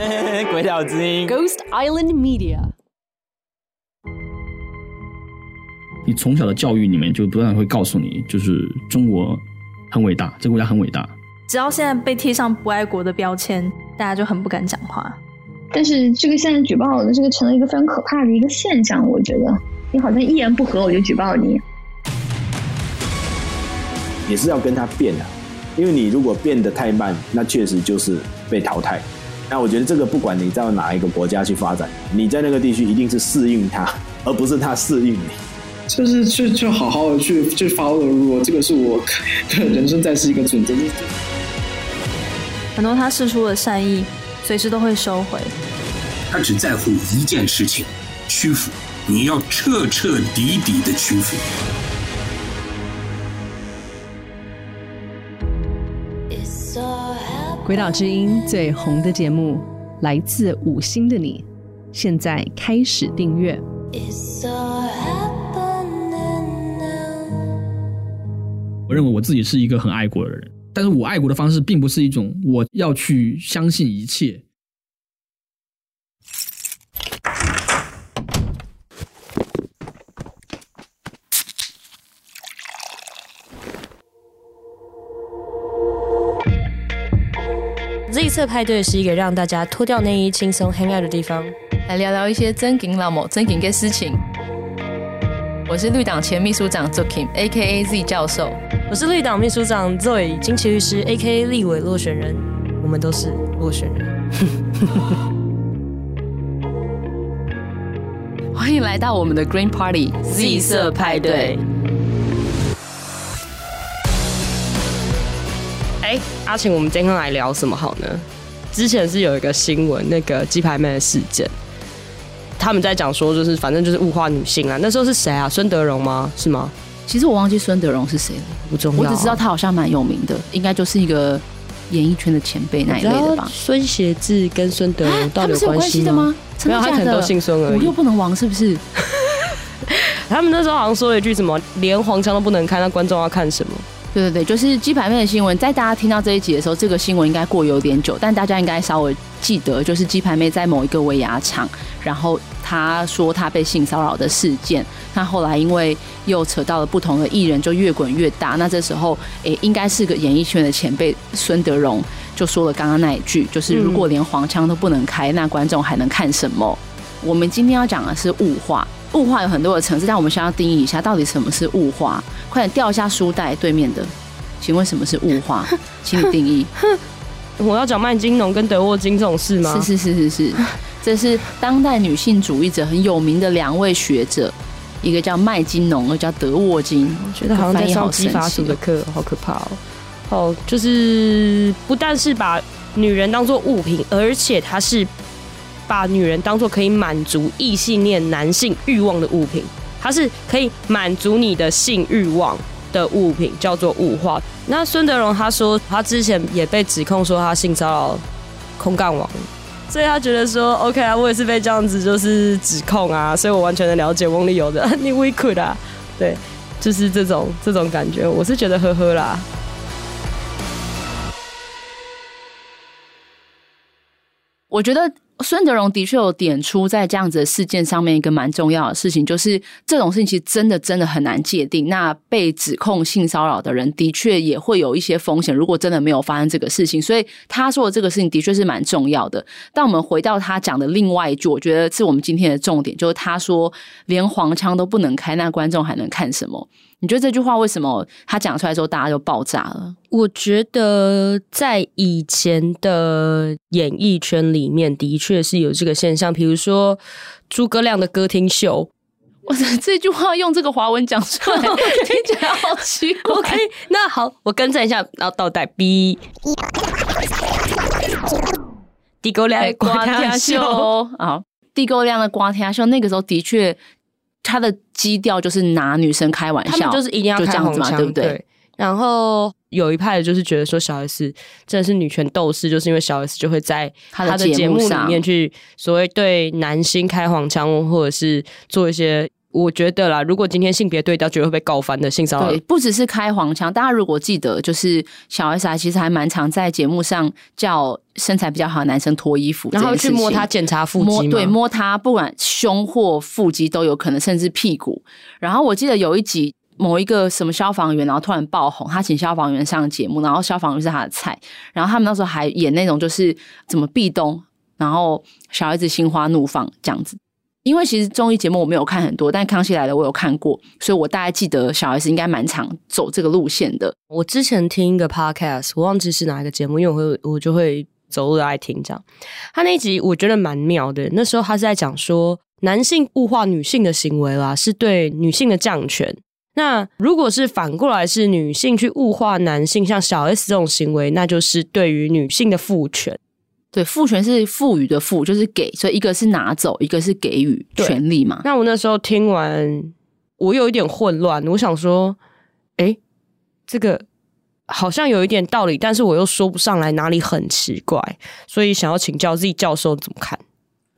鬼岛之音，Ghost Island Media。你从小的教育里面就不断会告诉你，就是中国很伟大，这个国家很伟大。只要现在被贴上不爱国的标签，大家就很不敢讲话。但是这个现在举报的这个成了一个非常可怕的一个现象，我觉得你好像一言不合我就举报你，也是要跟他变的，因为你如果变得太慢，那确实就是被淘汰。那我觉得这个不管你在哪一个国家去发展，你在那个地区一定是适应它，而不是它适应你。就是去去好好的去去 follow 如果这个是我的人生在世一个准则。很多他释出的善意，随时都会收回。他只在乎一件事情：屈服。你要彻彻底底的屈服。鬼岛之音最红的节目来自五星的你，现在开始订阅。我认为我自己是一个很爱国的人。但是我爱国的方式，并不是一种我要去相信一切。色派对是一个让大家脱掉内衣、轻松 hang out 的地方，来聊聊一些真金老母、真金的事情。我是绿党前秘书长 Zokim，A.K.A. Z 教授。我是绿党秘书长 Zoe 金奇律师，A.K.A. 立委落选人。我们都是落选人。欢迎来到我们的 Green Party Z 色派对。阿晴，我们今天来聊什么好呢？之前是有一个新闻，那个鸡排妹的事件。他们在讲说，就是反正就是物化女性啊。那时候是谁啊？孙德荣吗？是吗？其实我忘记孙德荣是谁了，不重要。我只知道他好像蛮有名的，应该就是一个演艺圈的前辈那一类的吧。孙协志跟孙德荣到底有关系的吗？没有，他可能都姓孙而已。五六不能亡是不是？他们那时候好像说了一句什么，连黄腔都不能看，那观众要看什么？对对对，就是鸡排妹的新闻。在大家听到这一集的时候，这个新闻应该过有点久，但大家应该稍微记得，就是鸡排妹在某一个尾牙场，然后她说她被性骚扰的事件。那后来因为又扯到了不同的艺人，就越滚越大。那这时候，诶，应该是个演艺圈的前辈孙德荣就说了刚刚那一句，就是如果连黄腔都不能开，那观众还能看什么？我们今天要讲的是物化。物化有很多的层次，但我们先要定义一下，到底什么是物化？快点掉一下书袋，对面的，请问什么是物化？请你定义。我要讲麦金农跟德沃金这种事吗？是是是是是，这是当代女性主义者很有名的两位学者，一个叫麦金农，一个叫德沃金。我觉得好像在上基法属的课，好可怕哦。好，就是不但是把女人当做物品，而且它是。把女人当做可以满足异性恋男性欲望的物品，它是可以满足你的性欲望的物品，叫做物化。那孙德荣他说，他之前也被指控说他性骚扰空干王，所以他觉得说，OK 啊，我也是被这样子就是指控啊，所以我完全的了解翁立友的你 we could 啊，对，就是这种这种感觉，我是觉得呵呵啦。我觉得。孙德荣的确有点出在这样子的事件上面一个蛮重要的事情，就是这种事情其实真的真的很难界定。那被指控性骚扰的人的确也会有一些风险，如果真的没有发生这个事情，所以他说的这个事情的确是蛮重要的。但我们回到他讲的另外一句，我觉得是我们今天的重点，就是他说连黄腔都不能开，那观众还能看什么？你觉得这句话为什么他讲出来之后大家就爆炸了？我觉得在以前的演艺圈里面，的确是有这个现象。比如说诸葛亮的歌厅秀，我的这句话用这个华文讲出来，听起来好奇怪。OK，那好，我更正一下，然后倒带 B。诸葛亮的歌厅秀啊，诸葛亮的歌厅秀，那个时候的确。他的基调就是拿女生开玩笑，就是一定要这样子嘛，对不对？对。然后有一派的就是觉得说小 S 真的是女权斗士，就是因为小 S 就会在她的节目里面去所谓对男星开黄腔，或者是做一些我觉得啦，如果今天性别对调，绝对会被告翻的性骚扰。对，不只是开黄腔，大家如果记得，就是小 S 啊，其实还蛮常在节目上叫身材比较好的男生脱衣服，然后去摸他检查腹肌，对，摸他不管胸或腹肌都有可能，甚至屁股。然后我记得有一集某一个什么消防员，然后突然爆红，他请消防员上节目，然后消防员是他的菜，然后他们那时候还演那种就是怎么壁咚，然后小孩子心花怒放这样子。因为其实综艺节目我没有看很多，但《康熙来了》我有看过，所以我大概记得小 S 应该蛮常走这个路线的。我之前听一个 podcast，我忘记是哪一个节目，因为我会我就会走路来听这样。他那一集我觉得蛮妙的，那时候他是在讲说男性物化女性的行为啦，是对女性的降权。那如果是反过来是女性去物化男性，像小 S 这种行为，那就是对于女性的父权。对，赋权是赋予的赋，就是给，所以一个是拿走，一个是给予权利嘛。那我那时候听完，我有一点混乱，我想说，哎，这个好像有一点道理，但是我又说不上来哪里很奇怪，所以想要请教自己教授怎么看？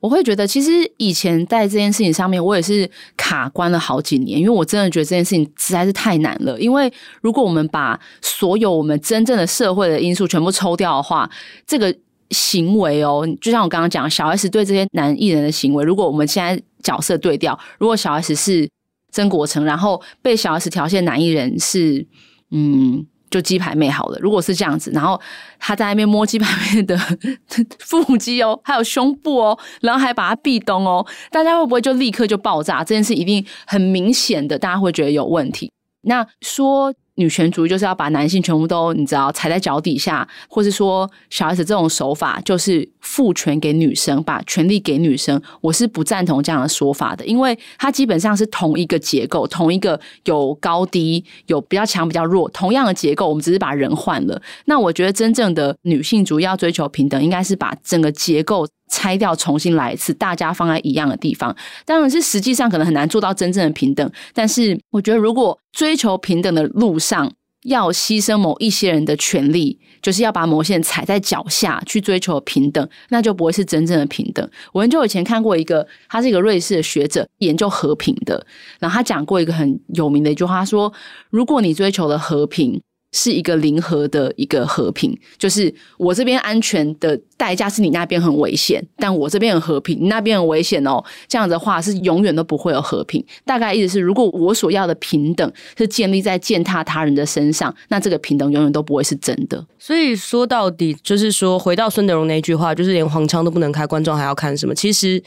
我会觉得，其实以前在这件事情上面，我也是卡关了好几年，因为我真的觉得这件事情实在是太难了。因为如果我们把所有我们真正的社会的因素全部抽掉的话，这个。行为哦，就像我刚刚讲，小 S 对这些男艺人的行为，如果我们现在角色对调，如果小 S 是曾国城，然后被小 S 条线男艺人是嗯，就鸡排妹好了。如果是这样子，然后他在那边摸鸡排妹的 腹肌哦，还有胸部哦，然后还把他壁咚哦，大家会不会就立刻就爆炸？这件事一定很明显的，大家会觉得有问题。那说。女权主义就是要把男性全部都你知道踩在脚底下，或是说小 S 这种手法就是赋权给女生，把权力给女生，我是不赞同这样的说法的，因为它基本上是同一个结构，同一个有高低，有比较强比较弱，同样的结构，我们只是把人换了。那我觉得真正的女性主义要追求平等，应该是把整个结构拆掉，重新来一次，大家放在一样的地方。当然是实际上可能很难做到真正的平等，但是我觉得如果追求平等的路上要牺牲某一些人的权利，就是要把某些人踩在脚下去追求平等，那就不会是真正的平等。我很久以前看过一个，他是一个瑞士的学者，研究和平的，然后他讲过一个很有名的一句话，他说：如果你追求了和平。是一个零和的一个和平，就是我这边安全的代价是你那边很危险，但我这边很和平，你那边很危险哦。这样的话是永远都不会有和平。大概意思是，如果我所要的平等是建立在践踏他人的身上，那这个平等永远都不会是真的。所以说到底，就是说回到孙德荣那句话，就是连黄腔都不能开，观众还要看什么？其实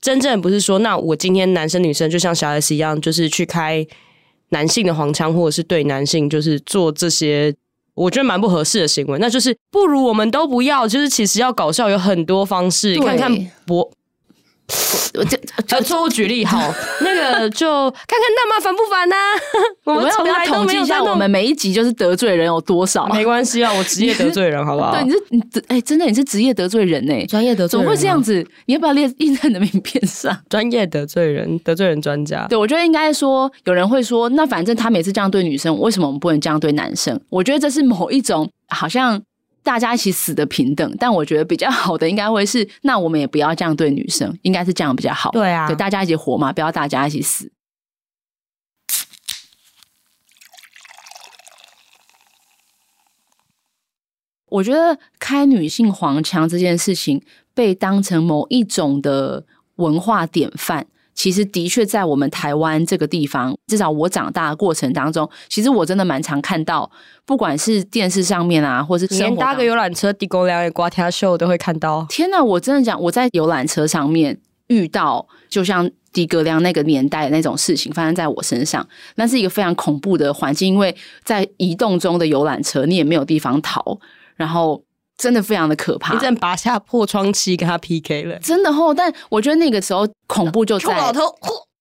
真正不是说，那我今天男生女生就像小 S 一样，就是去开。男性的黄腔，或者是对男性就是做这些，我觉得蛮不合适的行为。那就是不如我们都不要。就是其实要搞笑有很多方式，看看博。我这呃，错误举例好，那个就看看那么烦不烦呢？我们从来都没有统计一下，我们每一集就是得罪人有多少？没关系啊，我职业得罪人，好不好？对，你是你哎，真的你是职业得罪人哎，专业得罪人，怎么会这样子？你要不要列印在你的名片上？专业得罪人，得罪人专家。对，我觉得应该说，有人会说，那反正他每次这样对女生，为什么我们不能这样对男生？我觉得这是某一种好像。大家一起死的平等，但我觉得比较好的应该会是，那我们也不要这样对女生，应该是这样比较好。对啊，对，大家一起活嘛，不要大家一起死。我觉得开女性黄腔这件事情被当成某一种的文化典范。其实的确，在我们台湾这个地方，至少我长大的过程当中，其实我真的蛮常看到，不管是电视上面啊，或是连搭个游览车、地沟梁、刮天秀都会看到。天哪，我真的讲，我在游览车上面遇到，就像迪格亮那个年代的那种事情发生在我身上，那是一个非常恐怖的环境，因为在移动中的游览车，你也没有地方逃，然后。真的非常的可怕，你真拔下破窗器跟他 PK 了，真的齁。但我觉得那个时候恐怖就在。老头，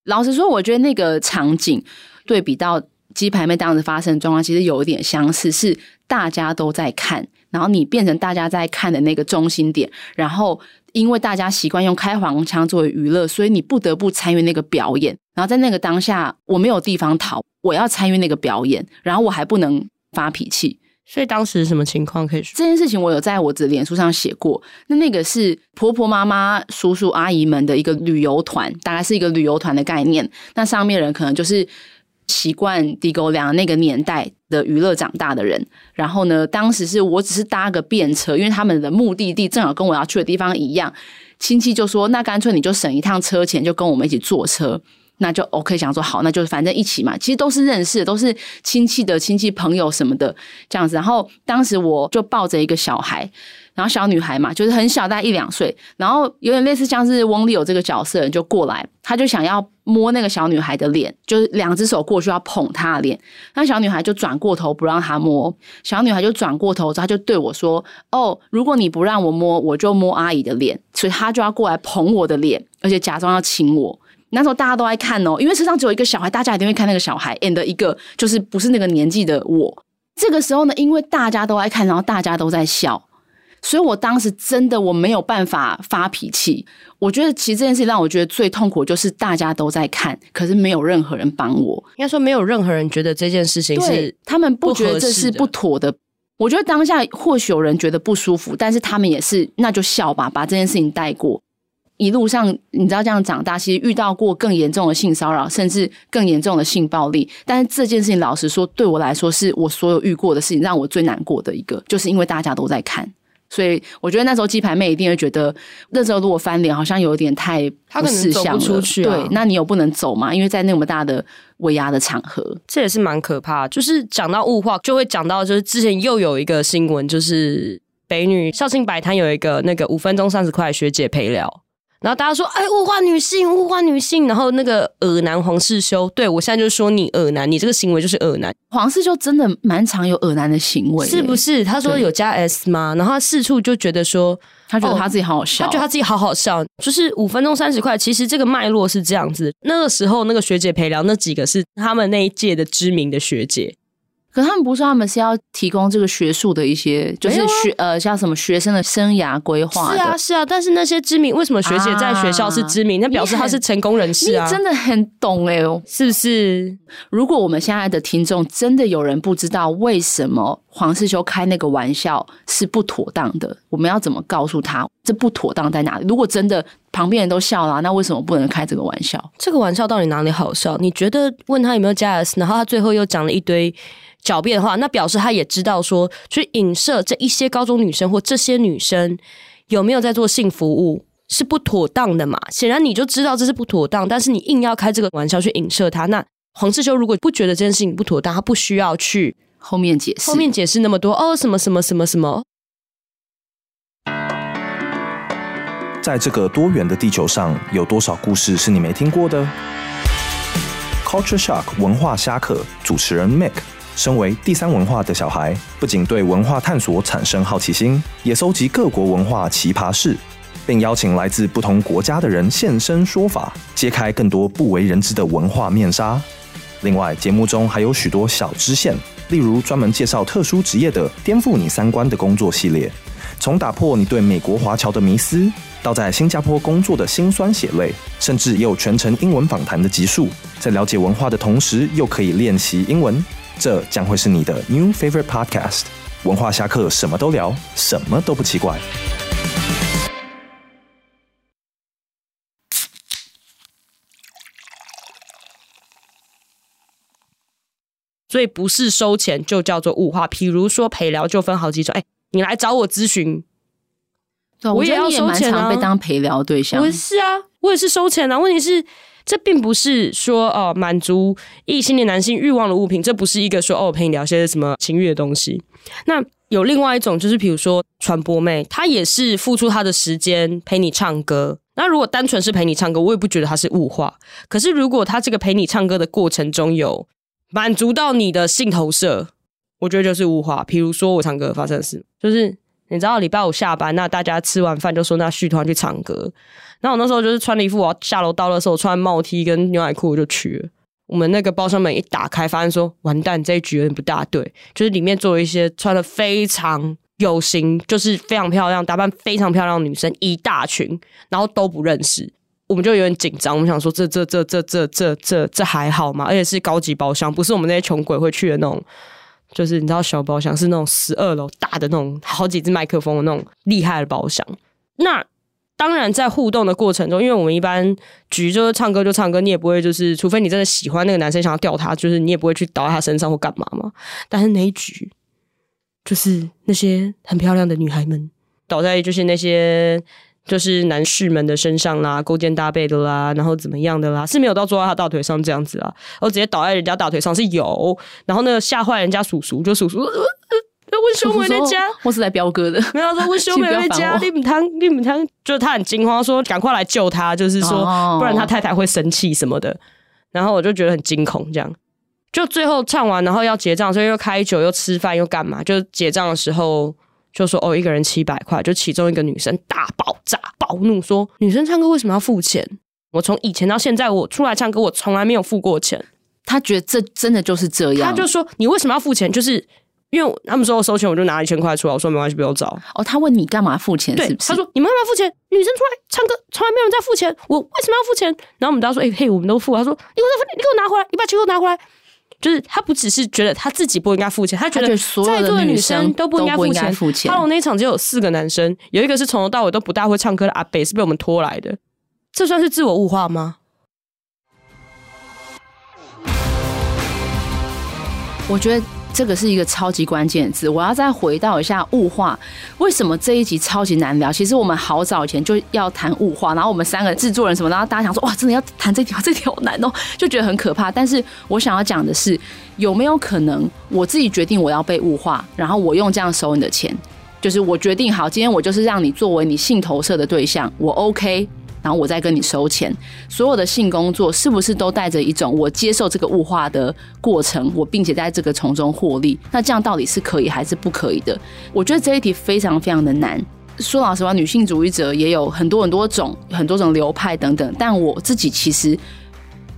老实说，我觉得那个场景对比到鸡排妹当时发生的状况，其实有一点相似，是大家都在看，然后你变成大家在看的那个中心点，然后因为大家习惯用开黄腔作为娱乐，所以你不得不参与那个表演。然后在那个当下，我没有地方逃，我要参与那个表演，然后我还不能发脾气。所以当时什么情况可以说？这件事情我有在我的脸书上写过。那那个是婆婆妈妈、叔叔阿姨们的一个旅游团，大概是一个旅游团的概念。那上面人可能就是习惯地沟梁那个年代的娱乐长大的人。然后呢，当时是我只是搭个便车，因为他们的目的地正好跟我要去的地方一样。亲戚就说：“那干脆你就省一趟车钱，就跟我们一起坐车。”那就 OK，想说好，那就是反正一起嘛。其实都是认识的，都是亲戚的亲戚朋友什么的这样子。然后当时我就抱着一个小孩，然后小女孩嘛，就是很小，大概一两岁，然后有点类似像是翁立友这个角色就过来，他就想要摸那个小女孩的脸，就是两只手过去要捧她的脸，那小女孩就转过头不让他摸，小女孩就转过头，她就对我说：“哦，如果你不让我摸，我就摸阿姨的脸。”所以她就要过来捧我的脸，而且假装要亲我。那时候大家都爱看哦，因为车上只有一个小孩，大家一定会看那个小孩。and 一个就是不是那个年纪的我。这个时候呢，因为大家都爱看，然后大家都在笑，所以我当时真的我没有办法发脾气。我觉得其实这件事情让我觉得最痛苦，就是大家都在看，可是没有任何人帮我。应该说没有任何人觉得这件事情是他们不觉得这是不妥的。我觉得当下或许有人觉得不舒服，但是他们也是那就笑吧，把这件事情带过。一路上，你知道这样长大，其实遇到过更严重的性骚扰，甚至更严重的性暴力。但是这件事情，老实说，对我来说，是我所有遇过的事情让我最难过的一个，就是因为大家都在看，所以我觉得那时候鸡排妹一定会觉得，那时候如果翻脸，好像有点太不识相了。出去啊、对，那你有不能走嘛？因为在那么大的威压的场合，这也是蛮可怕。就是讲到物化，就会讲到，就是之前又有一个新闻，就是北女校庆摆摊有一个那个五分钟三十块学姐陪聊。然后大家说：“哎，物化女性，物化女性。”然后那个恶男黄世修，对，我现在就说你恶男，你这个行为就是恶男。黄世修真的蛮常有恶男的行为，是不是？他说有加 S 吗？然后他四处就觉得说，他觉得他自己好好笑，他觉得他自己好好笑。就是五分钟三十块，其实这个脉络是这样子。那个时候，那个学姐陪聊那几个是他们那一届的知名的学姐。可他们不是说他们是要提供这个学术的一些，就是学、啊、呃像什么学生的生涯规划。是啊是啊，但是那些知名为什么学姐在学校是知名？那、啊、表示他是成功人士啊！你真的很懂哎、欸，是不是？如果我们现在的听众真的有人不知道为什么黄世修开那个玩笑是不妥当的，我们要怎么告诉他这不妥当在哪里？如果真的旁边人都笑了，那为什么不能开这个玩笑？这个玩笑到底哪里好笑？你觉得问他有没有加 S，然后他最后又讲了一堆。狡辩的话，那表示他也知道说，去影射这一些高中女生或这些女生有没有在做性服务是不妥当的嘛？显然你就知道这是不妥当，但是你硬要开这个玩笑去影射他。那黄世修如果不觉得这件事情不妥当，他不需要去后面解释，后面解释那么多哦，什么什么什么什么。在这个多元的地球上，有多少故事是你没听过的？Culture Shock 文化虾客主持人 Mick。身为第三文化的小孩，不仅对文化探索产生好奇心，也搜集各国文化奇葩事，并邀请来自不同国家的人现身说法，揭开更多不为人知的文化面纱。另外，节目中还有许多小支线，例如专门介绍特殊职业的颠覆你三观的工作系列，从打破你对美国华侨的迷思，到在新加坡工作的辛酸血泪，甚至也有全程英文访谈的集数，在了解文化的同时，又可以练习英文。这将会是你的 new favorite podcast。文化侠客什么都聊，什么都不奇怪。所以不是收钱就叫做物化。比如说陪聊就分好几种，哎，你来找我咨询，我也要收钱啊。被当陪聊对象，我是啊，我也是收钱啊。问题是。这并不是说哦，满足异性恋男性欲望的物品，这不是一个说哦，我陪你聊些什么情欲的东西。那有另外一种，就是比如说传播妹，她也是付出她的时间陪你唱歌。那如果单纯是陪你唱歌，我也不觉得她是物化。可是如果她这个陪你唱歌的过程中有满足到你的性投射，我觉得就是物化。比如说我唱歌发生的事，就是。你知道礼拜五下班，那大家吃完饭就说那续团去唱歌。然后我那时候就是穿了一副我要下楼到的时候穿帽 T 跟牛仔裤就去了。我们那个包厢门一打开，发现说完蛋，这一局有点不大对。就是里面坐了一些穿的非常有型，就是非常漂亮、打扮非常漂亮的女生一大群，然后都不认识，我们就有点紧张。我们想说这这这这这这这这还好吗？而且是高级包厢，不是我们那些穷鬼会去的那种。就是你知道小包厢是那种十二楼大的那种好几支麦克风的那种厉害的包厢。那当然在互动的过程中，因为我们一般局就是唱歌就唱歌，你也不会就是，除非你真的喜欢那个男生想要钓他，就是你也不会去倒在他身上或干嘛嘛。但是那一局就是那些很漂亮的女孩们倒在就是那些。就是男士们的身上啦，勾肩搭背的啦，然后怎么样的啦，是没有到坐在他大腿上这样子啦，然后直接倒在人家大腿上是有，然后那个吓坏人家叔叔，就叔叔，呃呃，温兄妹的家，我是来飙歌的，没有说温兄妹 的家，利姆汤，利姆汤，就是他很惊慌，说赶快来救他，就是说不然他太太会生气什么的，然后我就觉得很惊恐，这样，就最后唱完，然后要结账，所以又开酒又吃饭又干嘛，就结账的时候。就说哦，一个人七百块，就其中一个女生大爆炸，暴怒说：“女生唱歌为什么要付钱？我从以前到现在，我出来唱歌，我从来没有付过钱。”他觉得这真的就是这样。他就说：“你为什么要付钱？就是因为他们说我收钱，我就拿一千块出来。”我说：“没关系，不用找。”哦，他问你干嘛付钱？是不是？他说：“你们干嘛付钱？女生出来唱歌，从来没有人在付钱，我为什么要付钱？”然后我们大家说：“哎、欸、嘿，我们都付。”他说：“你给我付，你给我拿回来，你把钱给我拿回来。”就是他不只是觉得他自己不应该付钱，他觉得在座的女生都不应该付钱。付钱。哈喽那一场只有四个男生，有一个是从头到尾都不大会唱歌的阿北，是被我们拖来的。这算是自我物化吗？我觉得。这个是一个超级关键字，我要再回到一下物化。为什么这一集超级难聊？其实我们好早以前就要谈物化，然后我们三个制作人什么，然后大家想说哇，真的要谈这条，这条好难哦，就觉得很可怕。但是我想要讲的是，有没有可能我自己决定我要被物化，然后我用这样收你的钱，就是我决定好，今天我就是让你作为你性投射的对象，我 OK。然后我再跟你收钱，所有的性工作是不是都带着一种我接受这个物化的过程，我并且在这个从中获利？那这样到底是可以还是不可以的？我觉得这一题非常非常的难。说老实话，女性主义者也有很多很多种、很多种流派等等，但我自己其实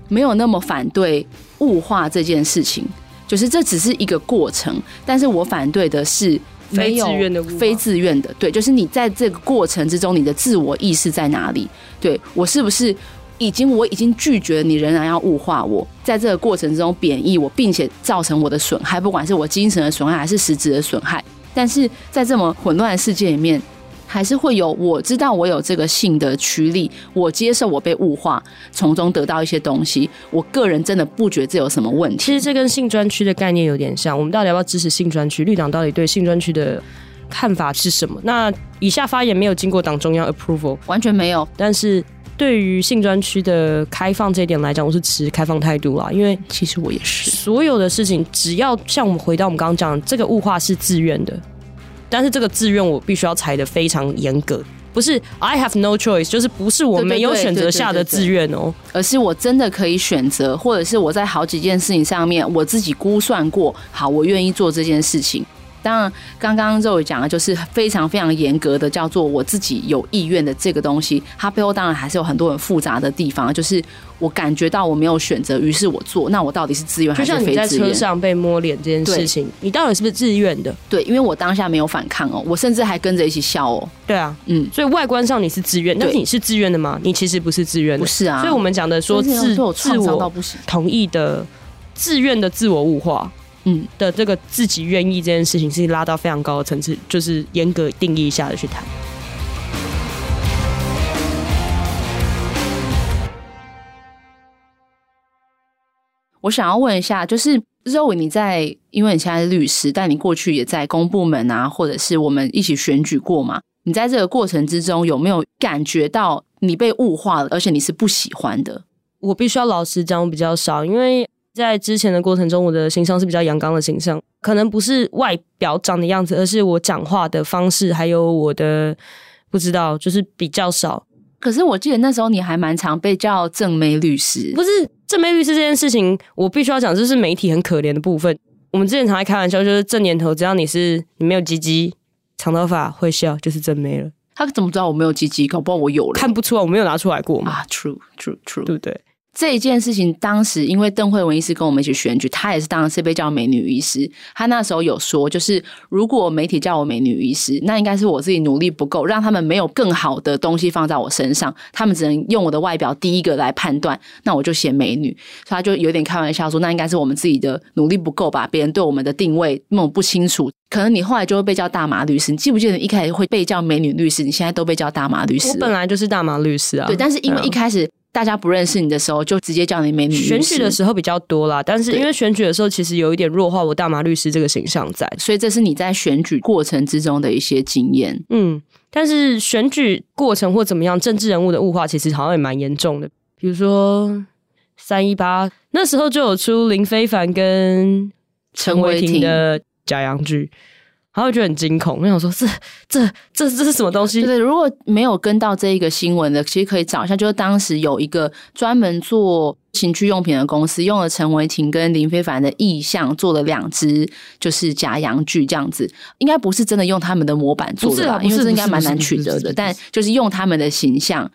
没有那么反对物化这件事情，就是这只是一个过程，但是我反对的是。没有非自愿的，非自愿的，对，就是你在这个过程之中，你的自我意识在哪里？对，我是不是已经我已经拒绝你，仍然要物化我，在这个过程之中贬义我，并且造成我的损害，不管是我精神的损害还是实质的损害，但是在这么混乱的世界里面。还是会有，我知道我有这个性的驱力，我接受我被物化，从中得到一些东西。我个人真的不觉得这有什么问题。其实这跟性专区的概念有点像。我们到底要不要支持性专区？绿党到底对性专区的看法是什么？那以下发言没有经过党中央 approval，完全没有。但是对于性专区的开放这一点来讲，我是持开放态度啦。因为其实我也是，所有的事情只要像我们回到我们刚刚讲的，这个物化是自愿的。但是这个志愿我必须要裁的非常严格，不是 I have no choice，就是不是我没有选择下的自愿哦，而是我真的可以选择，或者是我在好几件事情上面我自己估算过，好，我愿意做这件事情。当然，刚刚肉伟讲的就是非常非常严格的，叫做我自己有意愿的这个东西，它背后当然还是有很多很复杂的地方。就是我感觉到我没有选择，于是我做，那我到底是自愿还是非自愿？就像你在车上被摸脸这件事情，你到底是不是自愿的？对，因为我当下没有反抗哦，我甚至还跟着一起笑哦。对啊，嗯，所以外观上你是自愿，但是你是自愿的吗？你其实不是自愿的，不是啊。所以我们讲的说自自我同意的自愿的自我物化。嗯的这个自己愿意这件事情，是拉到非常高的层次，就是严格定义下的去谈。我想要问一下，就是 Zoe，你在，因为你现在是律师，但你过去也在公部门啊，或者是我们一起选举过嘛？你在这个过程之中，有没有感觉到你被物化了，而且你是不喜欢的？我必须要老实讲，我比较少，因为。在之前的过程中，我的形象是比较阳刚的形象，可能不是外表长的样子，而是我讲话的方式，还有我的不知道，就是比较少。可是我记得那时候你还蛮常被叫正妹律师，不是正妹律师这件事情，我必须要讲，这是媒体很可怜的部分。我们之前常在开玩笑，就是这年头，只要你是你没有鸡鸡、长头发、会笑，就是正妹了。他怎么知道我没有鸡鸡？搞不好我有了，看不出来，我没有拿出来过嘛。啊，true true true，对不对？这一件事情，当时因为邓惠文医师跟我们一起选举，她也是当时被叫美女医师。她那时候有说，就是如果媒体叫我美女医师，那应该是我自己努力不够，让他们没有更好的东西放在我身上，他们只能用我的外表第一个来判断，那我就写美女。所以她就有点开玩笑说，那应该是我们自己的努力不够吧？别人对我们的定位那么不清楚，可能你后来就会被叫大麻律师。你记不记得一开始会被叫美女律师？你现在都被叫大麻律师。我本来就是大麻律师啊。对，但是因为一开始。大家不认识你的时候，就直接叫你美女。选举的时候比较多啦，但是因为选举的时候其实有一点弱化我大麻律师这个形象在，所以这是你在选举过程之中的一些经验。嗯，但是选举过程或怎么样，政治人物的物化其实好像也蛮严重的。比如说三一八那时候就有出林非凡跟陈伟霆的假阳具。然后就觉得很惊恐，我想说这这这这是什么东西？对，如果没有跟到这一个新闻的，其实可以找一下，就是当时有一个专门做情趣用品的公司，用了陈伟霆跟林非凡的意象做了两只，就是假洋具这样子，应该不是真的用他们的模板做的吧？因为这应该蛮难取得的，但就是用他们的形象。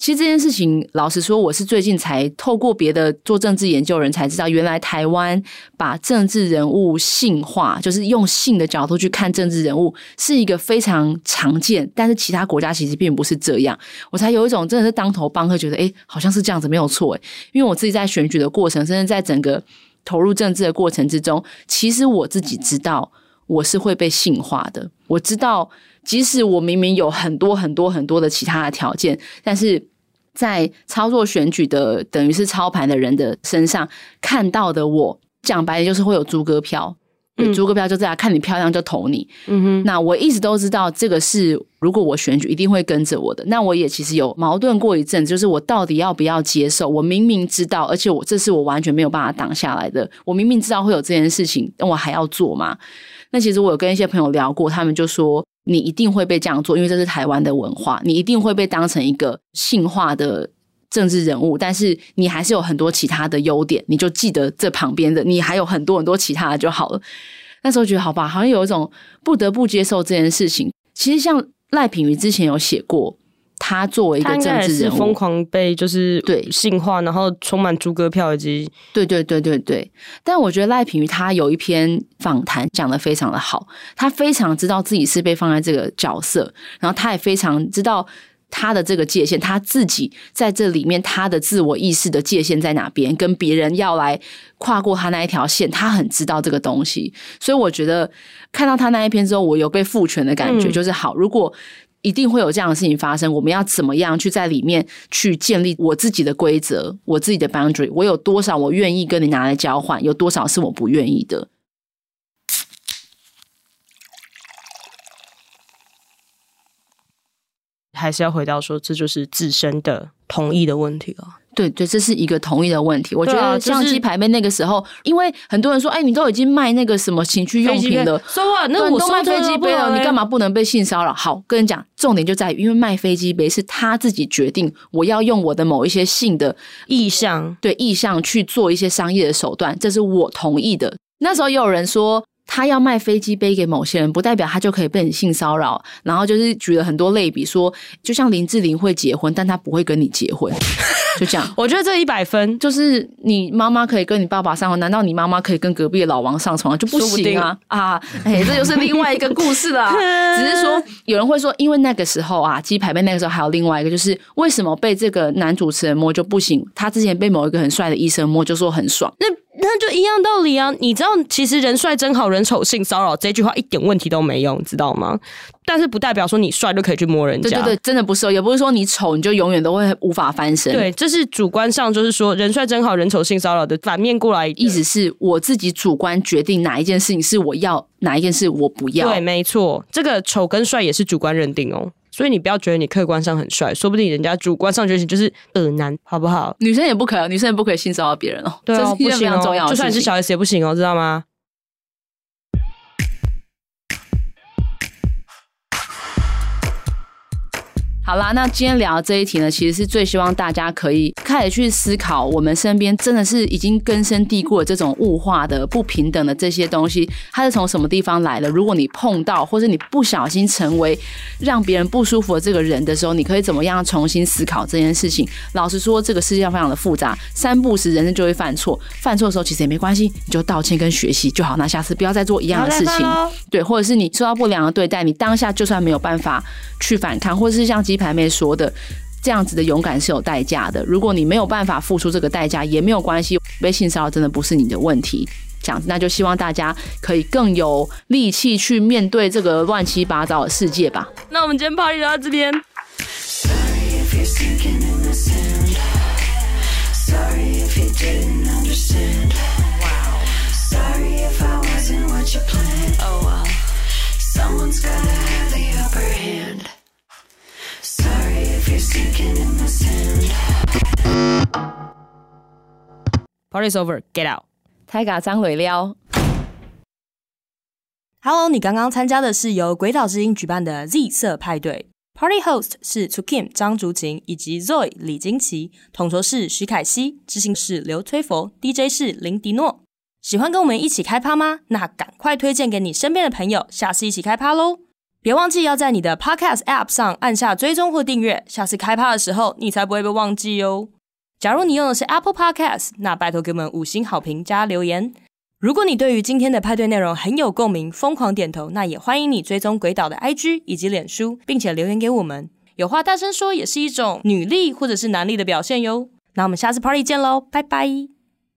其实这件事情，老实说，我是最近才透过别的做政治研究人才知道，原来台湾把政治人物性化，就是用性的角度去看政治人物，是一个非常常见。但是其他国家其实并不是这样，我才有一种真的是当头棒喝，觉得诶，好像是这样子没有错诶。因为我自己在选举的过程，甚至在整个投入政治的过程之中，其实我自己知道我是会被性化的。我知道，即使我明明有很多很多很多的其他的条件，但是。在操作选举的，等于是操盘的人的身上看到的我，讲白了就是会有猪哥票，嗯、猪哥票就这样，看你漂亮就投你。嗯哼，那我一直都知道这个是，如果我选举一定会跟着我的。那我也其实有矛盾过一阵，就是我到底要不要接受？我明明知道，而且我这是我完全没有办法挡下来的。我明明知道会有这件事情，但我还要做吗？那其实我有跟一些朋友聊过，他们就说。你一定会被这样做，因为这是台湾的文化。你一定会被当成一个性化的政治人物，但是你还是有很多其他的优点，你就记得这旁边的，你还有很多很多其他的就好了。那时候觉得好吧，好像有一种不得不接受这件事情。其实像赖品妤之前有写过。他作为一个政治人物，疯狂被就是对性化，然后充满猪哥票以及对对对对对。但我觉得赖品妤他有一篇访谈讲的非常的好，他非常知道自己是被放在这个角色，然后他也非常知道他的这个界限，他自己在这里面他的自我意识的界限在哪边，跟别人要来跨过他那一条线，他很知道这个东西。所以我觉得看到他那一篇之后，我有被赋权的感觉，嗯、就是好，如果。一定会有这样的事情发生。我们要怎么样去在里面去建立我自己的规则，我自己的 boundary？我有多少我愿意跟你拿来交换，有多少是我不愿意的？还是要回到说，这就是自身的同意的问题了。对对，这是一个同意的问题。我觉得相机排妹那个时候，因为很多人说，哎，你都已经卖那个什么情趣用品了，说话那我都卖飞机杯了，你干嘛不能被性骚扰？好，跟你讲，重点就在于，因为卖飞机杯是他自己决定，我要用我的某一些性的意向，对意向去做一些商业的手段，这是我同意的。那时候也有人说。他要卖飞机杯给某些人，不代表他就可以被你性骚扰。然后就是举了很多类比，说就像林志玲会结婚，但他不会跟你结婚，就这样。我觉得这一百分就是你妈妈可以跟你爸爸上床，难道你妈妈可以跟隔壁的老王上床就不行啊？啊，哎，这就是另外一个故事了。只是说有人会说，因为那个时候啊，鸡排妹那个时候还有另外一个，就是为什么被这个男主持人摸就不行？他之前被某一个很帅的医生摸，就说很爽。那那就一样道理啊！你知道，其实人帅真好人丑性骚扰这句话一点问题都没有，你知道吗？但是不代表说你帅就可以去摸人家。对对对，真的不是，也不是说你丑你就永远都会无法翻身。对，这是主观上就是说人帅真好人丑性骚扰的反面过来，意思是我自己主观决定哪一件事情是我要，哪一件事我不要。对，没错，这个丑跟帅也是主观认定哦。所以你不要觉得你客观上很帅，说不定人家主观上觉得你就是恶男，好不好？女生也不可以，女生也不可以性骚扰别人哦。对哦，这是非常重要的，不行哦，就算你是小 S 也不行哦，知道吗？好啦，那今天聊的这一题呢，其实是最希望大家可以开始去思考，我们身边真的是已经根深蒂固的这种物化的不平等的这些东西，它是从什么地方来的？如果你碰到，或者你不小心成为让别人不舒服的这个人的时候，你可以怎么样重新思考这件事情？老实说，这个世界上非常的复杂，三不时人生就会犯错，犯错的时候其实也没关系，你就道歉跟学习就好。那下次不要再做一样的事情，对，或者是你受到不良的对待，你当下就算没有办法去反抗，或者是像鸡排妹说的，这样子的勇敢是有代价的。如果你没有办法付出这个代价，也没有关系。被性骚扰真的不是你的问题，这样子，那就希望大家可以更有力气去面对这个乱七八糟的世界吧。那我们今天 party 就到这边。Party's over, get out！太嘎张尾撩。Hello，你刚刚参加的是由鬼岛之音举办的 Z 色派对，Party host 是 To Kim 张竹琴以及 Zoe 李金奇，统筹是徐凯熙，执行是刘崔佛，DJ 是林迪诺。喜欢跟我们一起开趴吗？那赶快推荐给你身边的朋友，下次一起开趴喽！别忘记要在你的 Podcast App 上按下追踪或订阅，下次开趴的时候你才不会被忘记哦。假如你用的是 Apple Podcast，那拜托给我们五星好评加留言。如果你对于今天的派对内容很有共鸣，疯狂点头，那也欢迎你追踪鬼岛的 IG 以及脸书，并且留言给我们。有话大声说也是一种女力或者是男力的表现哟。那我们下次 Party 见喽，拜拜。